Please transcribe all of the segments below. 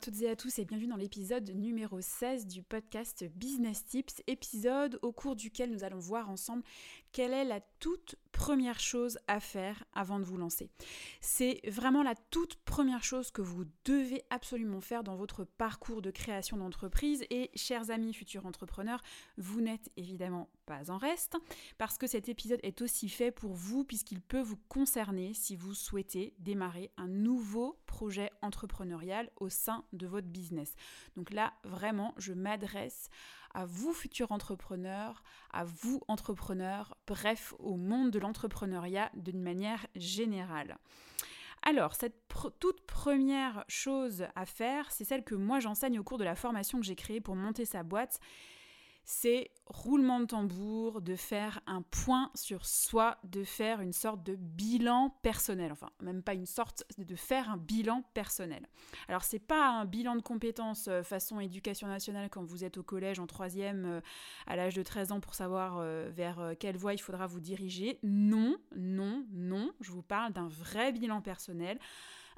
À toutes et à tous et bienvenue dans l'épisode numéro 16 du podcast Business Tips, épisode au cours duquel nous allons voir ensemble quelle est la toute première chose à faire avant de vous lancer. C'est vraiment la toute première chose que vous devez absolument faire dans votre parcours de création d'entreprise et chers amis futurs entrepreneurs, vous n'êtes évidemment pas en reste parce que cet épisode est aussi fait pour vous puisqu'il peut vous concerner si vous souhaitez démarrer un nouveau projet entrepreneurial au sein de votre business. Donc là, vraiment, je m'adresse vous futurs entrepreneurs, à vous entrepreneurs, bref, au monde de l'entrepreneuriat d'une manière générale. Alors, cette toute première chose à faire, c'est celle que moi j'enseigne au cours de la formation que j'ai créée pour monter sa boîte c'est roulement de tambour, de faire un point sur soi, de faire une sorte de bilan personnel. Enfin, même pas une sorte, de faire un bilan personnel. Alors, c'est pas un bilan de compétences euh, façon éducation nationale quand vous êtes au collège en troisième euh, à l'âge de 13 ans pour savoir euh, vers quelle voie il faudra vous diriger. Non, non, non. Je vous parle d'un vrai bilan personnel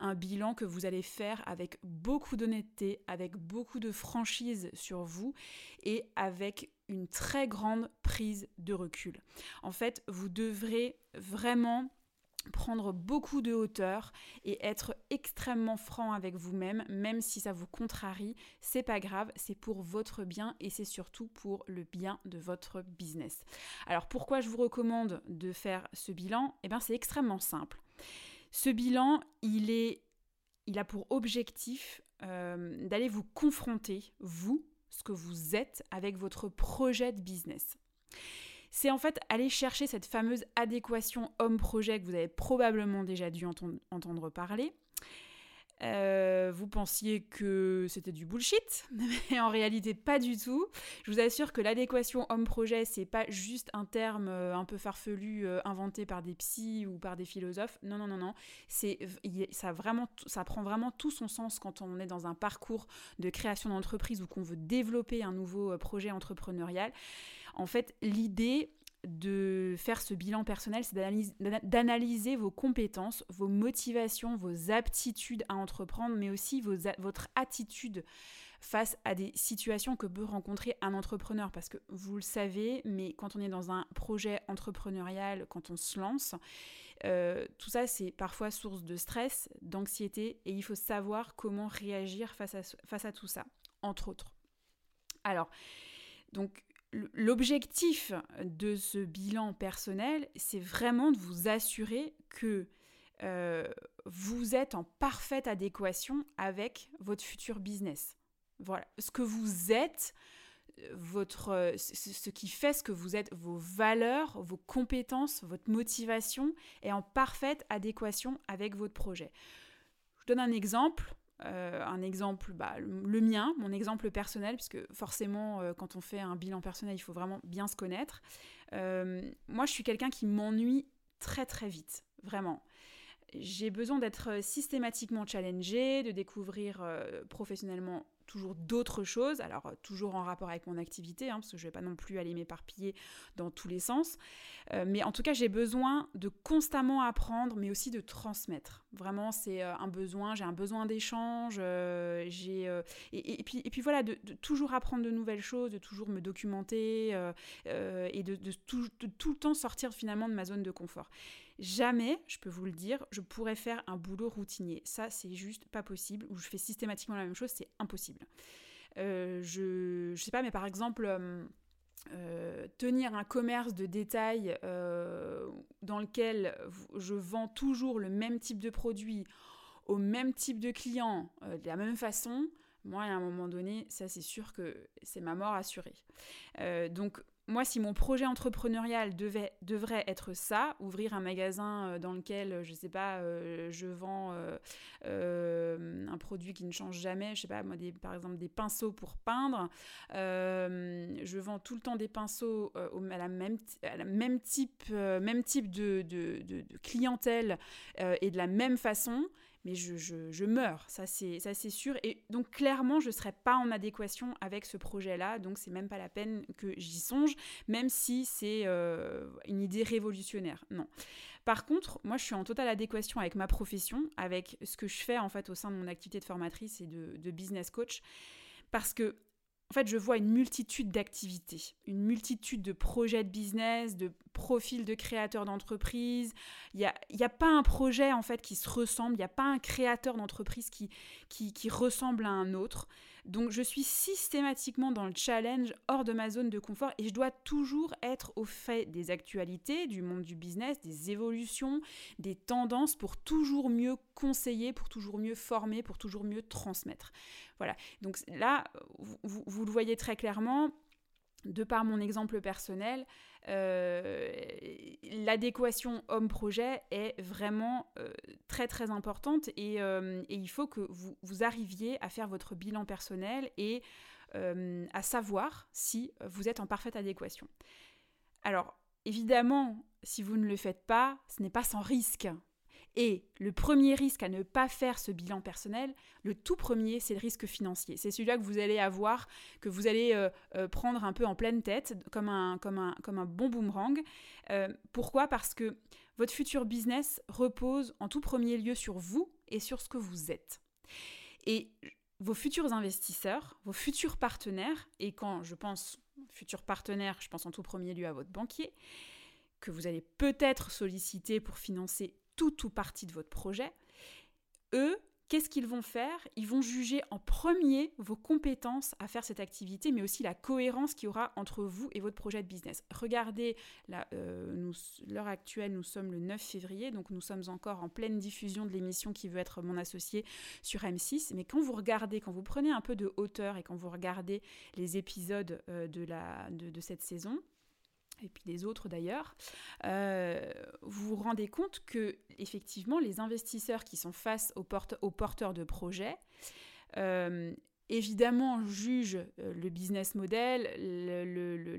un bilan que vous allez faire avec beaucoup d'honnêteté, avec beaucoup de franchise sur vous et avec une très grande prise de recul. En fait, vous devrez vraiment prendre beaucoup de hauteur et être extrêmement franc avec vous-même, même si ça vous contrarie, c'est pas grave, c'est pour votre bien et c'est surtout pour le bien de votre business. Alors pourquoi je vous recommande de faire ce bilan? Eh bien c'est extrêmement simple. Ce bilan, il, a pour objectif euh, d'aller vous confronter, vous, ce que vous êtes, avec votre projet de business. C'est en fait aller chercher cette fameuse adéquation homme-projet que vous avez probablement déjà dû entendre parler. Euh, vous pensiez que c'était du bullshit, mais en réalité pas du tout. Je vous assure que l'adéquation homme-projet, c'est pas juste un terme euh, un peu farfelu euh, inventé par des psys ou par des philosophes. Non, non, non, non. C'est, ça, vraiment, ça prend vraiment tout son sens quand on est dans un parcours de création d'entreprise ou qu'on veut développer un nouveau projet entrepreneurial. En fait, l'idée, de faire ce bilan personnel, c'est d'analyser vos compétences, vos motivations, vos aptitudes à entreprendre, mais aussi votre attitude face à des situations que peut rencontrer un entrepreneur. Parce que vous le savez, mais quand on est dans un projet entrepreneurial, quand on se lance, euh, tout ça, c'est parfois source de stress, d'anxiété, et il faut savoir comment réagir face à, face à tout ça, entre autres. Alors, donc, L'objectif de ce bilan personnel, c'est vraiment de vous assurer que euh, vous êtes en parfaite adéquation avec votre futur business. Voilà, ce que vous êtes, votre, ce qui fait ce que vous êtes, vos valeurs, vos compétences, votre motivation est en parfaite adéquation avec votre projet. Je donne un exemple. Euh, un exemple, bah, le, mien, mon exemple personnel, puisque forcément, euh, quand on fait un bilan personnel, il faut vraiment bien se connaître. Euh, moi, je suis quelqu'un qui m'ennuie très très vite, vraiment. J'ai besoin d'être systématiquement challengé, de découvrir professionnellement toujours d'autres choses, alors euh, toujours en rapport avec mon activité, hein, parce que je vais pas non plus aller m'éparpiller dans tous les sens. Euh, mais en tout cas, j'ai besoin de constamment apprendre, mais aussi de transmettre. Vraiment, c'est euh, un besoin, j'ai un besoin d'échange, j'ai et, puis, voilà, de, toujours apprendre de nouvelles choses, de toujours me documenter et de tout le temps sortir finalement de ma zone de confort. Jamais, je peux vous le dire, je pourrais faire un boulot routinier. Ça, c'est juste pas possible. Ou je fais systématiquement la même chose, c'est impossible. Euh, je, je sais pas, mais par exemple, euh, euh, tenir un commerce de détail dans lequel je vends toujours le même type de produit au même type de client de la même façon, moi, à un moment donné, ça, c'est sûr que c'est ma mort assurée. donc, moi, si mon projet entrepreneurial devait, devrait être ça, ouvrir un magasin euh, dans lequel, je ne sais pas, euh, je vends euh, un produit qui ne change jamais, je sais pas, moi, par exemple, des pinceaux pour peindre, je vends tout le temps des pinceaux à, la même, même type, même type de clientèle et de la même façon, mais je, meurs, ça c'est sûr. Et donc clairement, je ne serais pas en adéquation avec ce projet-là, donc c'est même pas la peine que j'y songe, même si c'est euh, une idée révolutionnaire. Non. Par contre, moi je suis en totale adéquation avec ma profession, avec ce que je fais en fait au sein de mon activité de formatrice et de, de business coach, parce que en fait, je vois une multitude d'activités, une multitude de projets de business, de profils de créateurs d'entreprise. Il n'y a, y a, pas un projet en fait qui se ressemble, il n'y a pas un créateur d'entreprise qui, qui, qui, ressemble à un autre. Donc je suis systématiquement dans le challenge hors de ma zone de confort et je dois toujours être au fait des actualités, du monde du business, des évolutions, des tendances pour toujours mieux conseiller, pour toujours mieux former, pour toujours mieux transmettre. Voilà. Donc là, vous, vous le voyez très clairement, de par mon exemple personnel, euh, l'adéquation homme-projet est vraiment euh, très très importante euh, et, il faut que vous, arriviez à faire votre bilan personnel et à savoir si vous êtes en parfaite adéquation. Alors, évidemment, si vous ne le faites pas, ce n'est pas sans risque. Et le premier risque à ne pas faire ce bilan personnel, le tout premier, c'est le risque financier. C'est celui-là que vous allez avoir, que vous allez euh, euh, prendre un peu en pleine tête, comme un, comme un, comme un bon boomerang. Euh, pourquoi? Parce que votre futur business repose en tout premier lieu sur vous et sur ce que vous êtes. Et vos futurs investisseurs, vos futurs partenaires, et quand je pense futurs partenaires, je pense en tout premier lieu à votre banquier, que vous allez peut-être solliciter pour financer tout ou partie de votre projet, eux, qu'est-ce qu'ils vont faire? Ils vont juger en premier vos compétences à faire cette activité, mais aussi la cohérence qu'il y aura entre vous et votre projet de business. Regardez, euh, l'heure actuelle, nous sommes le 9 février, donc nous sommes encore en pleine diffusion de l'émission qui veut être mon associé sur M6. Mais quand vous regardez, quand vous prenez un peu de hauteur et quand vous regardez les épisodes euh, de, la, de cette saison, et puis les autres d'ailleurs, euh, vous vous rendez compte que effectivement les investisseurs qui sont face aux, porteurs de projets euh, évidemment juge euh, le business model,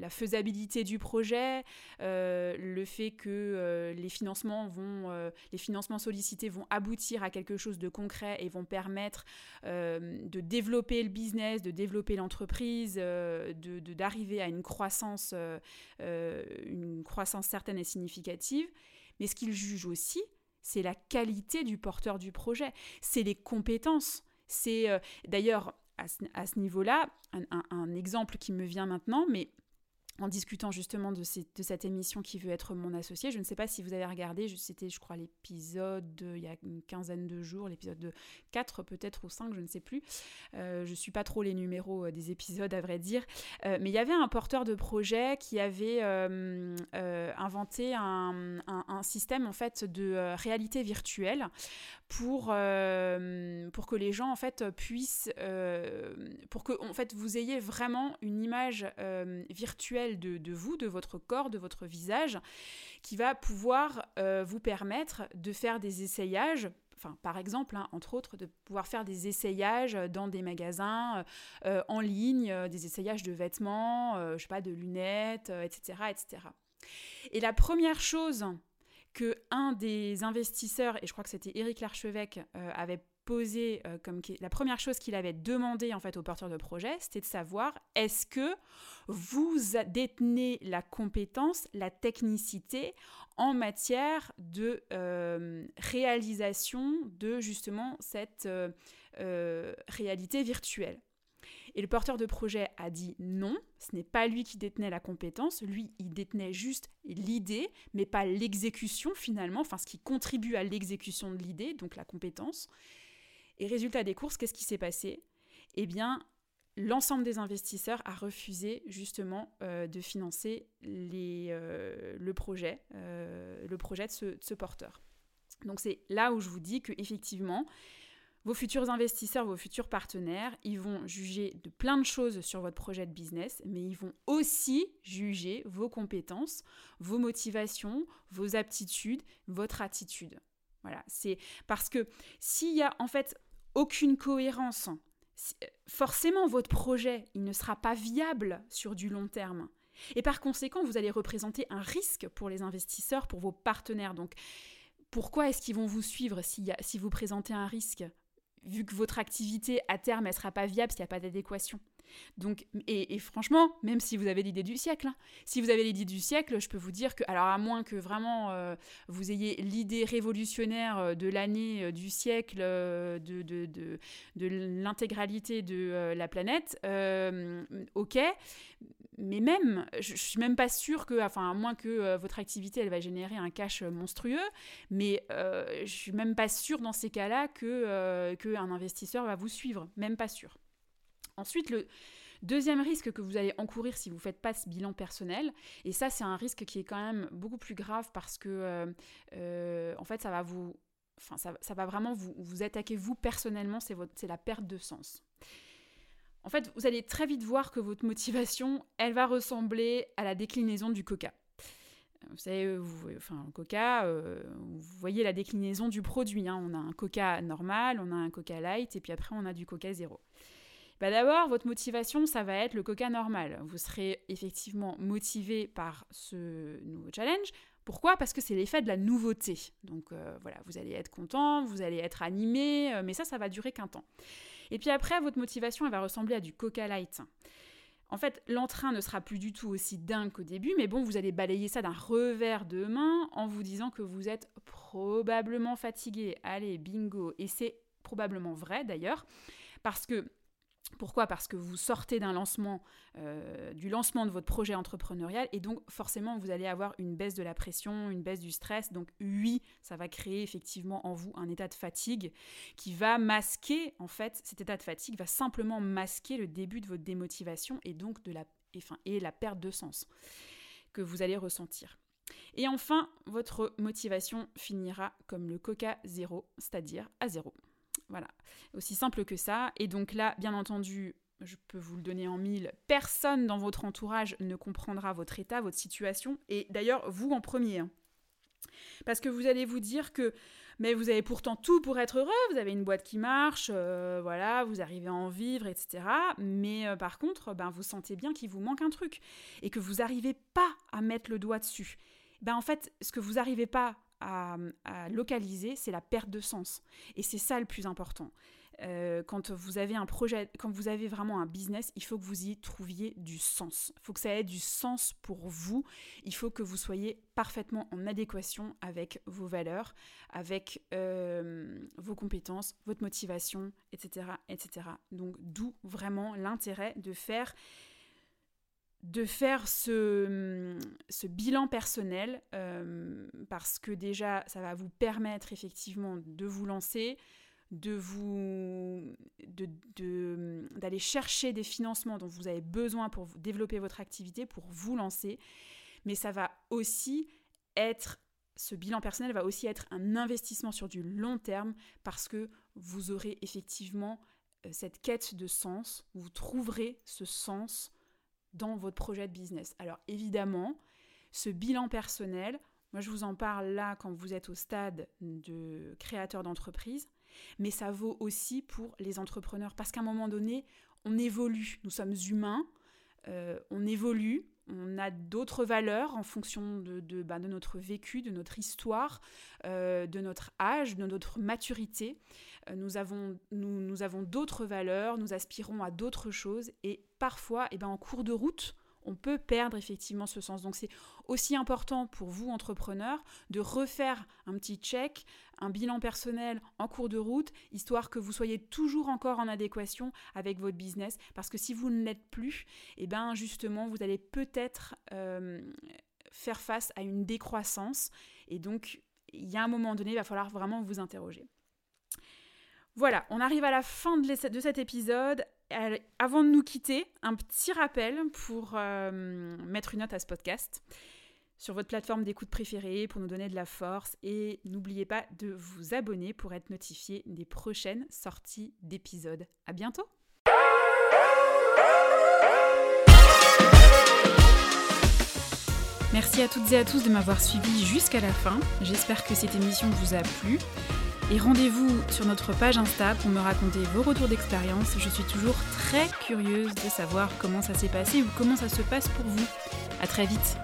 la faisabilité du projet, euh, le fait que euh, les, financements sollicités vont aboutir à quelque chose de concret et vont permettre de développer le business, de développer l'entreprise, de, d'arriver à une croissance, une croissance certaine et significative. Mais ce qu'il juge aussi, c'est la qualité du porteur du projet, c'est les compétences. C'est d'ailleurs à ce, niveau-là, un, exemple qui me vient maintenant, mais en discutant justement de, cette émission qui veut être mon associé. Je ne sais pas si vous avez regardé, c'était je crois l'épisode il y a une quinzaine de jours, l'épisode de 4 peut-être ou 5, je ne sais plus. Euh, je ne suis pas trop les numéros euh, des épisodes à vrai dire. Euh, mais il y avait un porteur de projet qui avait inventé un, un, système en fait de réalité virtuelle pour, pour que les gens en fait puissent, pour que en fait vous ayez vraiment une image virtuelle de, vous, de votre corps, de votre visage, qui va pouvoir euh, vous permettre de faire des essayages Enfin, par exemple, hein, entre autres, de pouvoir faire des essayages dans des magasins euh, en ligne, euh, des essayages de vêtements, sais pas, de lunettes, etc., etc. Et la première chose que un des investisseurs, et je crois que c'était Éric Larchevêque, avait euh, comme la première chose qu'il avait demandé en fait aux porteurs de projet, c'était de savoir est-ce que vous détenez la compétence, la technicité en matière de euh, réalisation de justement cette euh, réalité virtuelle. Et le porteur de projet a dit non, ce n'est pas lui qui détenait la compétence, lui, il détenait juste l'idée, mais pas l'exécution finalement, enfin ce qui contribue à l'exécution de l'idée, donc la compétence. Et résultat des courses, qu'est-ce qui s'est passé? Eh bien, l'ensemble des investisseurs a refusé justement euh, de financer les, euh, le, projet, euh, le projet de ce, porteur. Donc c'est là où je vous dis que effectivement, vos futurs investisseurs, vos futurs partenaires, ils vont juger de plein de choses sur votre projet de business, mais ils vont aussi juger vos compétences, vos motivations, vos aptitudes, votre attitude. Voilà, c'est parce que s'il y a en fait aucune cohérence, forcément votre projet, il ne sera pas viable sur du long terme. Et par conséquent, vous allez représenter un risque pour les investisseurs, pour vos partenaires. Donc, pourquoi est-ce qu'ils vont vous suivre si, si vous présentez un risque vu que votre activité à terme elle sera pas viable s'il n'y a pas d'adéquation? Donc, et, franchement, même si vous avez l'idée du siècle, hein, si vous avez l'idée du siècle, je peux vous dire que, alors à moins que vraiment euh, vous ayez l'idée révolutionnaire euh, de l'année, euh, du siècle, de, de, de, l'intégralité de la planète, ok, mais même, je, ne suis même pas sûre que, enfin, à moins que votre activité, elle va générer un cash monstrueux, mais je suis même pas sûre dans ces cas-là que euh, qu'un investisseur va vous suivre, même pas sûre. Ensuite, le deuxième risque que vous allez encourir si vous ne faites pas ce bilan personnel, et ça, c'est un risque qui est quand même beaucoup plus grave parce que, en fait, ça va vous, enfin, ça, va vraiment vous, attaquer vous personnellement, c'est la perte de sens en fait, vous allez très vite voir que votre motivation, elle va ressembler à la déclinaison du coca. Vous savez, vous, enfin, coca, euh, vous voyez la déclinaison du produit. Hein. On a un coca normal, on a un coca light, et puis après, on a du coca zéro. Bah D'abord, votre motivation, ça va être le coca normal. Vous serez effectivement motivé par ce nouveau challenge. Pourquoi? Parce que c'est l'effet de la nouveauté. Donc euh, voilà, vous allez être content, vous allez être animé, euh, mais ça, ça va durer qu'un temps. Et puis après, votre motivation, elle va ressembler à du Coca Light. En fait, l'entrain ne sera plus du tout aussi dingue qu'au début, mais bon, vous allez balayer ça d'un revers de main en vous disant que vous êtes probablement fatigué. Allez, bingo. Et c'est probablement vrai d'ailleurs, parce que pourquoi? Parce que vous sortez d'un lancement, euh, du lancement de votre projet entrepreneurial et donc forcément vous allez avoir une baisse de la pression, une baisse du stress. Donc oui, ça va créer effectivement en vous un état de fatigue qui va masquer, en fait, cet état de fatigue va simplement masquer le début de votre démotivation et donc de la, et la perte de sens que vous allez ressentir. Et enfin, votre motivation finira comme le coca zéro, c'est-à-dire à zéro. Voilà, aussi simple que ça. Et donc là, bien entendu, je peux vous le donner en mille, personne dans votre entourage ne comprendra votre état, votre situation, et d'ailleurs vous en premier. Hein. Parce que vous allez vous dire que mais vous avez pourtant tout pour être heureux, vous avez une boîte qui marche, euh, voilà, vous arrivez à en vivre, etc. Mais euh, par contre, ben, vous sentez bien qu'il vous manque un truc et que vous n'arrivez pas à mettre le doigt dessus. Ben, en fait, ce que vous n'arrivez pas à, localiser, c'est la perte de sens. Et c'est ça le plus important. Euh, quand vous avez un projet, quand vous avez vraiment un business, il faut que vous y trouviez du sens. Il faut que ça ait du sens pour vous. Il faut que vous soyez parfaitement en adéquation avec vos valeurs, avec euh, vos compétences, votre motivation, etc., etc. Donc d'où vraiment l'intérêt de faire de faire ce, bilan personnel euh, parce que déjà ça va vous permettre effectivement de vous lancer, de vous d'aller chercher des financements dont vous avez besoin pour développer votre activité, pour vous lancer, mais ça va aussi être ce bilan personnel va aussi être un investissement sur du long terme parce que vous aurez effectivement euh, cette quête de sens, vous trouverez ce sens dans votre projet de business. Alors évidemment, ce bilan personnel, moi je vous en parle là quand vous êtes au stade de créateur d'entreprise, mais ça vaut aussi pour les entrepreneurs parce qu'à un moment donné, on évolue, nous sommes humains, euh, on évolue, on a d'autres valeurs en fonction de, de, bah, notre vécu, de notre histoire, euh, de notre âge, de notre maturité. Euh, nous avons, nous, nous avons d'autres valeurs, nous aspirons à d'autres choses et parfois, eh ben, en cours de route, on peut perdre effectivement ce sens. Donc c'est aussi important pour vous, entrepreneurs, de refaire un petit check, un bilan personnel en cours de route, histoire que vous soyez toujours encore en adéquation avec votre business. Parce que si vous ne l'êtes plus, et eh ben justement, vous allez peut-être euh, faire face à une décroissance. Et donc, il y a un moment donné, il va falloir vraiment vous interroger. Voilà, on arrive à la fin de, cet épisode. Avant de nous quitter, un petit rappel pour euh, mettre une note à ce podcast. sur votre plateforme d'écoute préférée pour nous donner de la force et n'oubliez pas de vous abonner pour être notifié des prochaines sorties d'épisodes. À bientôt. Merci à toutes et à tous de m'avoir suivi jusqu'à la fin. J'espère que cette émission vous a plu. Et rendez-vous sur notre page Insta pour me raconter vos retours d'expérience. Je suis toujours très curieuse de savoir comment ça s'est passé ou comment ça se passe pour vous. À très vite.